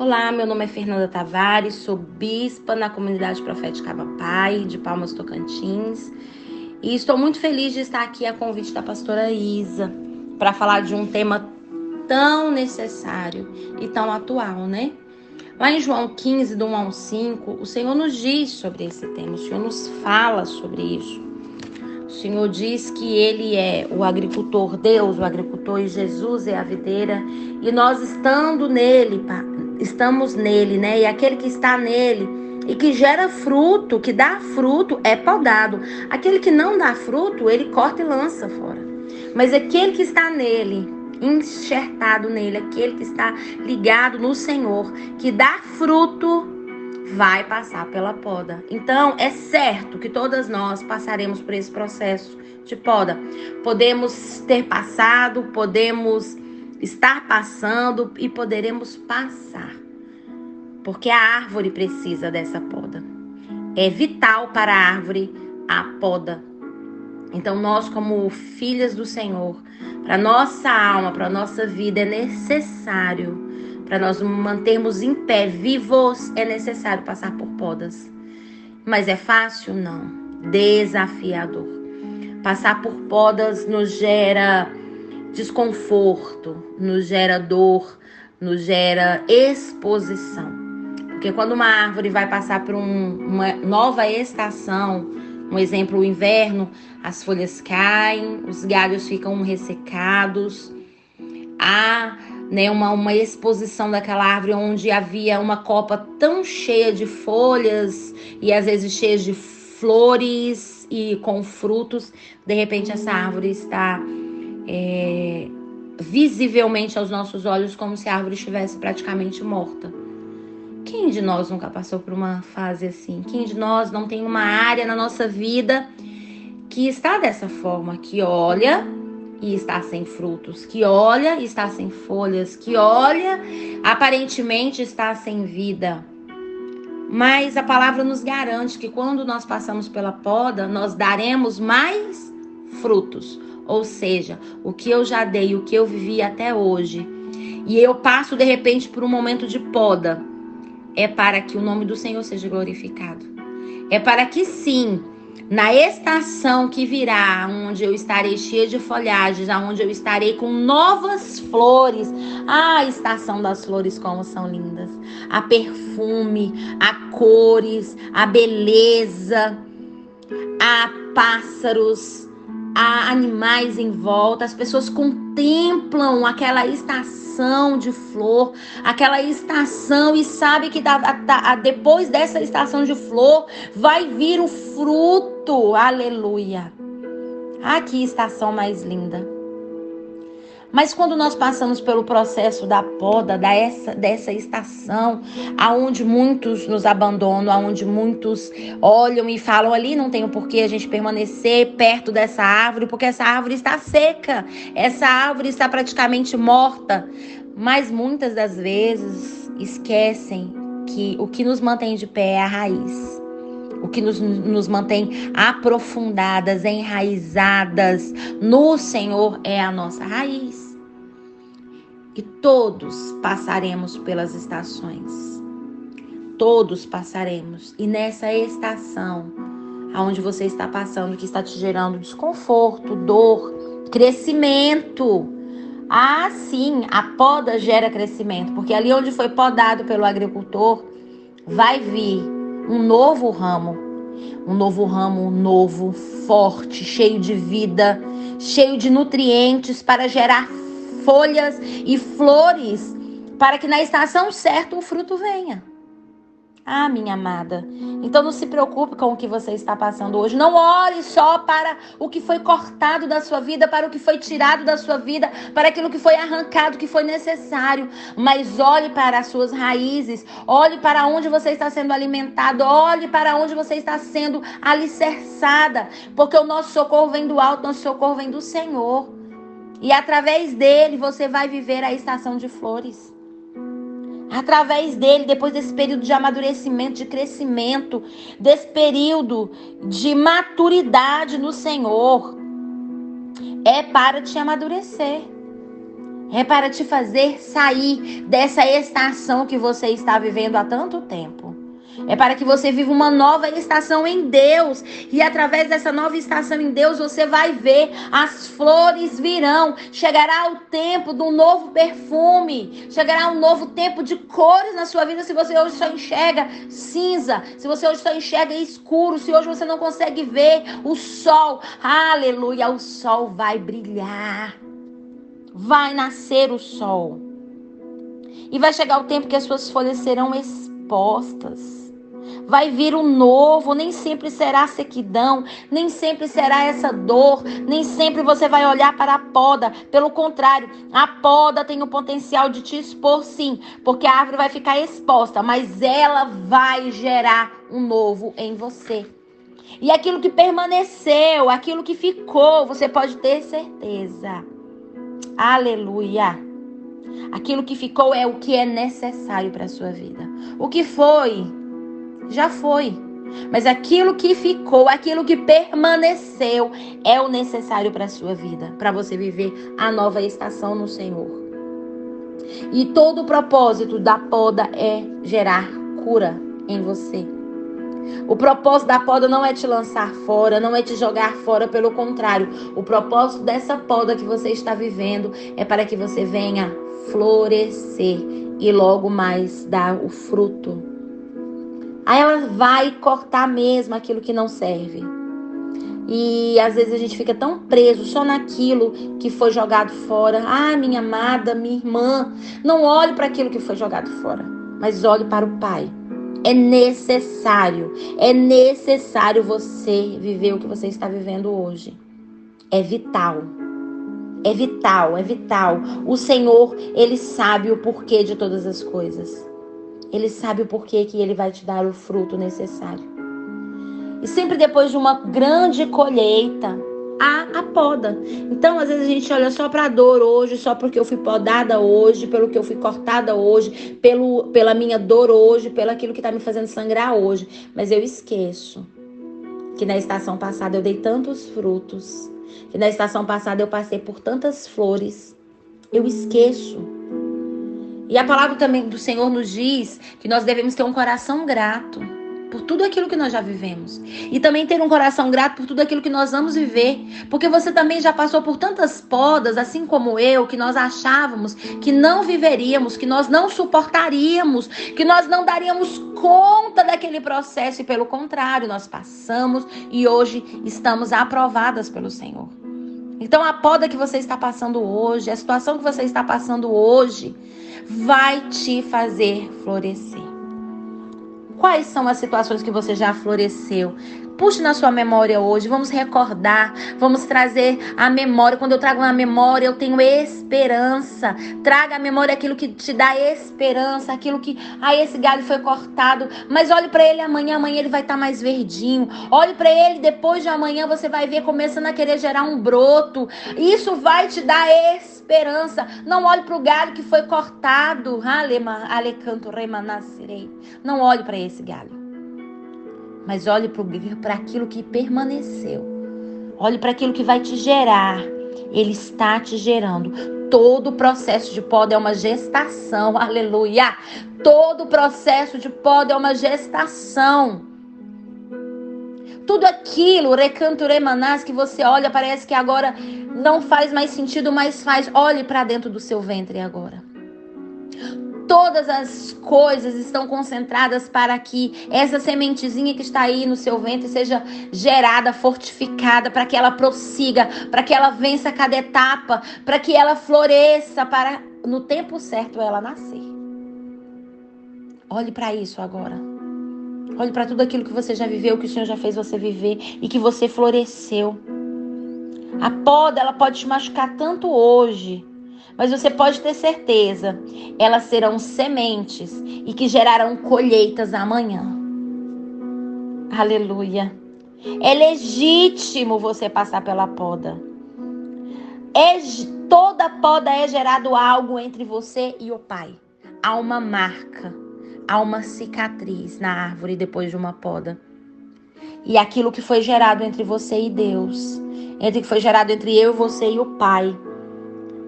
Olá, meu nome é Fernanda Tavares, sou bispa na comunidade profética Pai de Palmas Tocantins e estou muito feliz de estar aqui a convite da pastora Isa para falar de um tema tão necessário e tão atual, né? Lá em João 15, do 1 ao 5, o Senhor nos diz sobre esse tema, o Senhor nos fala sobre isso. O Senhor diz que Ele é o agricultor, Deus, o agricultor, e Jesus é a videira, e nós estando nele, estamos nele, né? E aquele que está nele e que gera fruto, que dá fruto, é podado. Aquele que não dá fruto, ele corta e lança fora. Mas aquele que está nele, enxertado nele, aquele que está ligado no Senhor, que dá fruto, vai passar pela poda. Então, é certo que todas nós passaremos por esse processo de poda. Podemos ter passado, podemos estar passando e poderemos passar. Porque a árvore precisa dessa poda. É vital para a árvore a poda. Então, nós, como filhas do Senhor, para nossa alma, para nossa vida, é necessário, para nós mantermos em pé, vivos, é necessário passar por podas. Mas é fácil? Não. Desafiador. Passar por podas nos gera desconforto, nos gera dor, nos gera exposição. Porque quando uma árvore vai passar por um, uma nova estação, um exemplo, o inverno, as folhas caem, os galhos ficam ressecados, há né, uma, uma exposição daquela árvore onde havia uma copa tão cheia de folhas e às vezes cheia de flores e com frutos, de repente essa árvore está é, visivelmente aos nossos olhos como se a árvore estivesse praticamente morta. Quem de nós nunca passou por uma fase assim? Quem de nós não tem uma área na nossa vida que está dessa forma, que olha e está sem frutos, que olha e está sem folhas, que olha aparentemente está sem vida? Mas a palavra nos garante que quando nós passamos pela poda, nós daremos mais frutos. Ou seja, o que eu já dei, o que eu vivi até hoje, e eu passo de repente por um momento de poda, é para que o nome do Senhor seja glorificado. É para que sim, na estação que virá, onde eu estarei cheia de folhagens, aonde eu estarei com novas flores. Ah, a estação das flores como são lindas. A perfume, a cores, a beleza, a pássaros, há animais em volta, as pessoas contemplam aquela estação de flor, aquela estação e sabe que depois dessa estação de flor vai vir o fruto. Aleluia. Ah, que estação mais linda. Mas quando nós passamos pelo processo da poda, dessa, dessa estação, aonde muitos nos abandonam, aonde muitos olham e falam ali, não tem por que a gente permanecer perto dessa árvore, porque essa árvore está seca, essa árvore está praticamente morta. Mas muitas das vezes esquecem que o que nos mantém de pé é a raiz. O que nos, nos mantém aprofundadas, enraizadas no Senhor é a nossa raiz. E todos passaremos pelas estações. Todos passaremos. E nessa estação, aonde você está passando, que está te gerando desconforto, dor, crescimento. Ah, sim, a poda gera crescimento, porque ali onde foi podado pelo agricultor, vai vir um novo ramo, um novo ramo novo, forte, cheio de vida, cheio de nutrientes para gerar folhas e flores, para que na estação certa o fruto venha. Ah, minha amada. Então não se preocupe com o que você está passando hoje. Não ore só para o que foi cortado da sua vida, para o que foi tirado da sua vida, para aquilo que foi arrancado, que foi necessário. Mas olhe para as suas raízes. Olhe para onde você está sendo alimentado. Olhe para onde você está sendo alicerçada. Porque o nosso socorro vem do alto, nosso socorro vem do Senhor. E através dele você vai viver a estação de flores através dele, depois desse período de amadurecimento, de crescimento, desse período de maturidade no Senhor, é para te amadurecer. É para te fazer sair dessa estação que você está vivendo há tanto tempo. É para que você viva uma nova estação em Deus. E através dessa nova estação em Deus, você vai ver as flores virão. Chegará o tempo do novo perfume. Chegará um novo tempo de cores na sua vida. Se você hoje só enxerga cinza, se você hoje só enxerga escuro, se hoje você não consegue ver o sol, aleluia, o sol vai brilhar. Vai nascer o sol. E vai chegar o tempo que as suas folhas serão expostas vai vir o novo, nem sempre será sequidão, nem sempre será essa dor, nem sempre você vai olhar para a poda. Pelo contrário, a poda tem o potencial de te expor sim, porque a árvore vai ficar exposta, mas ela vai gerar um novo em você. E aquilo que permaneceu, aquilo que ficou, você pode ter certeza. Aleluia. Aquilo que ficou é o que é necessário para a sua vida. O que foi já foi. Mas aquilo que ficou, aquilo que permaneceu, é o necessário para a sua vida, para você viver a nova estação no Senhor. E todo o propósito da poda é gerar cura em você. O propósito da poda não é te lançar fora, não é te jogar fora, pelo contrário. O propósito dessa poda que você está vivendo é para que você venha florescer e logo mais dar o fruto Aí ela vai cortar mesmo aquilo que não serve. E às vezes a gente fica tão preso só naquilo que foi jogado fora. Ah, minha amada, minha irmã, não olhe para aquilo que foi jogado fora, mas olhe para o Pai. É necessário, é necessário você viver o que você está vivendo hoje. É vital. É vital, é vital. O Senhor, ele sabe o porquê de todas as coisas. Ele sabe o porquê que ele vai te dar o fruto necessário. E sempre depois de uma grande colheita, há a poda. Então, às vezes a gente olha só para a dor hoje, só porque eu fui podada hoje, pelo que eu fui cortada hoje, pelo, pela minha dor hoje, pelo aquilo que está me fazendo sangrar hoje. Mas eu esqueço que na estação passada eu dei tantos frutos, que na estação passada eu passei por tantas flores. Eu esqueço e a palavra também do Senhor nos diz que nós devemos ter um coração grato por tudo aquilo que nós já vivemos. E também ter um coração grato por tudo aquilo que nós vamos viver. Porque você também já passou por tantas podas, assim como eu, que nós achávamos que não viveríamos, que nós não suportaríamos, que nós não daríamos conta daquele processo. E pelo contrário, nós passamos e hoje estamos aprovadas pelo Senhor. Então a poda que você está passando hoje, a situação que você está passando hoje, vai te fazer florescer. Quais são as situações que você já floresceu? Puxe na sua memória hoje, vamos recordar, vamos trazer a memória. Quando eu trago na memória, eu tenho esperança. Traga à memória aquilo que te dá esperança, aquilo que, ah, esse galho foi cortado, mas olhe para ele amanhã, amanhã ele vai estar tá mais verdinho. Olhe para ele depois de amanhã, você vai ver começando a querer gerar um broto. Isso vai te dar esperança. Não olhe para o galho que foi cortado. Não olhe para esse galho mas olhe para aquilo que permaneceu. Olhe para aquilo que vai te gerar. Ele está te gerando. Todo o processo de poda é uma gestação. Aleluia! Todo o processo de poda é uma gestação. Tudo aquilo, recanto remanás, que você olha, parece que agora não faz mais sentido, mas faz. Olhe para dentro do seu ventre agora todas as coisas estão concentradas para que essa sementezinha que está aí no seu ventre seja gerada, fortificada, para que ela prossiga, para que ela vença cada etapa, para que ela floresça, para no tempo certo ela nascer. Olhe para isso agora. Olhe para tudo aquilo que você já viveu, que o Senhor já fez você viver e que você floresceu. A poda, ela pode te machucar tanto hoje, mas você pode ter certeza, elas serão sementes e que gerarão colheitas amanhã. Aleluia. É legítimo você passar pela poda. É, toda poda é gerado algo entre você e o Pai. Há uma marca, há uma cicatriz na árvore depois de uma poda. E aquilo que foi gerado entre você e Deus, entre que foi gerado entre eu, você e o Pai,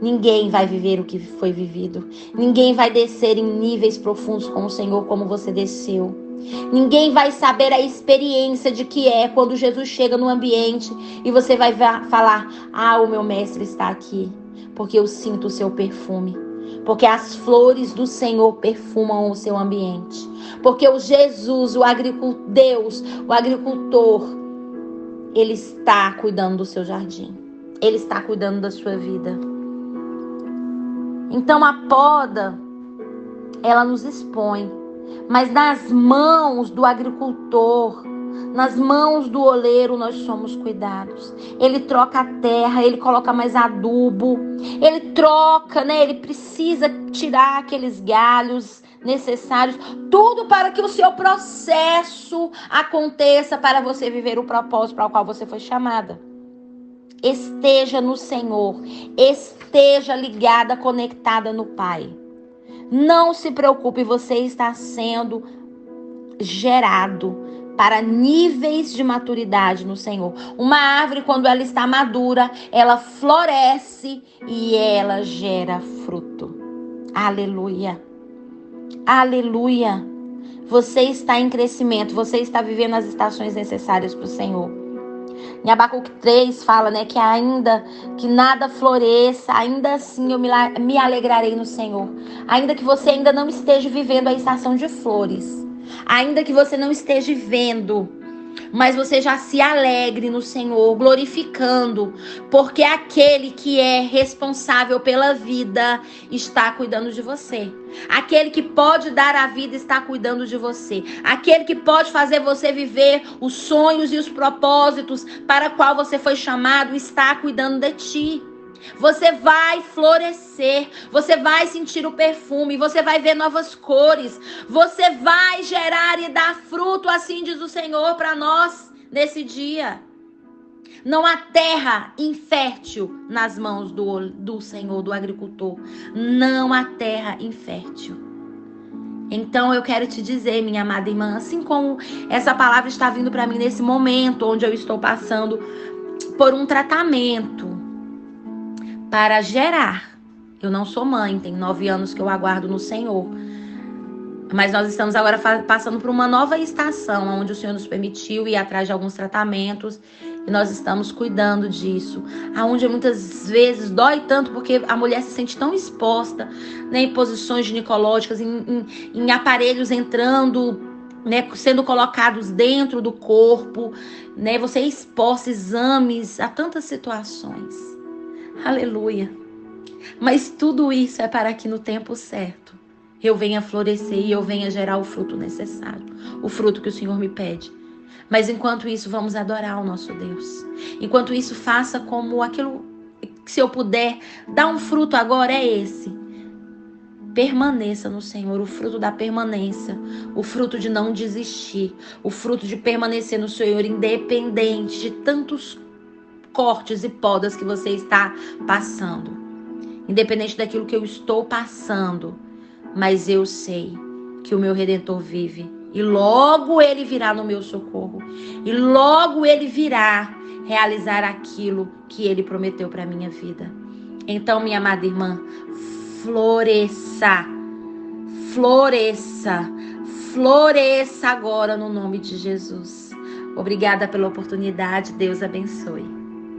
Ninguém vai viver o que foi vivido. Ninguém vai descer em níveis profundos com o Senhor como você desceu. Ninguém vai saber a experiência de que é quando Jesus chega no ambiente e você vai falar: Ah, o meu mestre está aqui, porque eu sinto o seu perfume. Porque as flores do Senhor perfumam o seu ambiente. Porque o Jesus, o agricultor, Deus, o agricultor, ele está cuidando do seu jardim. Ele está cuidando da sua vida. Então a poda, ela nos expõe, mas nas mãos do agricultor, nas mãos do oleiro nós somos cuidados. Ele troca a terra, ele coloca mais adubo, ele troca, né? Ele precisa tirar aqueles galhos necessários, tudo para que o seu processo aconteça para você viver o propósito para o qual você foi chamada. Esteja no Senhor, esteja ligada, conectada no Pai. Não se preocupe, você está sendo gerado para níveis de maturidade no Senhor. Uma árvore, quando ela está madura, ela floresce e ela gera fruto. Aleluia. Aleluia. Você está em crescimento, você está vivendo as estações necessárias para o Senhor. Em Abacuque 3 fala, né, que ainda que nada floresça, ainda assim eu me, me alegrarei no Senhor. Ainda que você ainda não esteja vivendo a estação de flores, ainda que você não esteja vendo mas você já se alegre no Senhor, glorificando, porque aquele que é responsável pela vida está cuidando de você. Aquele que pode dar a vida está cuidando de você. Aquele que pode fazer você viver os sonhos e os propósitos para qual você foi chamado está cuidando de ti. Você vai florescer, você vai sentir o perfume, você vai ver novas cores, você vai gerar e dar fruto, assim diz o Senhor para nós nesse dia. Não há terra infértil nas mãos do, do Senhor, do agricultor. Não há terra infértil. Então eu quero te dizer, minha amada irmã, assim como essa palavra está vindo para mim nesse momento onde eu estou passando por um tratamento, para gerar. Eu não sou mãe, tem nove anos que eu aguardo no Senhor. Mas nós estamos agora passando por uma nova estação, onde o Senhor nos permitiu ir atrás de alguns tratamentos e nós estamos cuidando disso. Aonde muitas vezes dói tanto porque a mulher se sente tão exposta né, em posições ginecológicas, em, em, em aparelhos entrando, né, sendo colocados dentro do corpo, né, você é exposta exames a tantas situações. Aleluia. Mas tudo isso é para que no tempo certo eu venha florescer e eu venha gerar o fruto necessário, o fruto que o Senhor me pede. Mas enquanto isso, vamos adorar o nosso Deus. Enquanto isso, faça como aquilo que se eu puder dar um fruto agora é esse. Permaneça no Senhor, o fruto da permanência, o fruto de não desistir, o fruto de permanecer no Senhor independente de tantos cortes e podas que você está passando. Independente daquilo que eu estou passando, mas eu sei que o meu redentor vive e logo ele virá no meu socorro e logo ele virá realizar aquilo que ele prometeu para minha vida. Então, minha amada irmã, floresça. Floresça. Floresça agora no nome de Jesus. Obrigada pela oportunidade. Deus abençoe.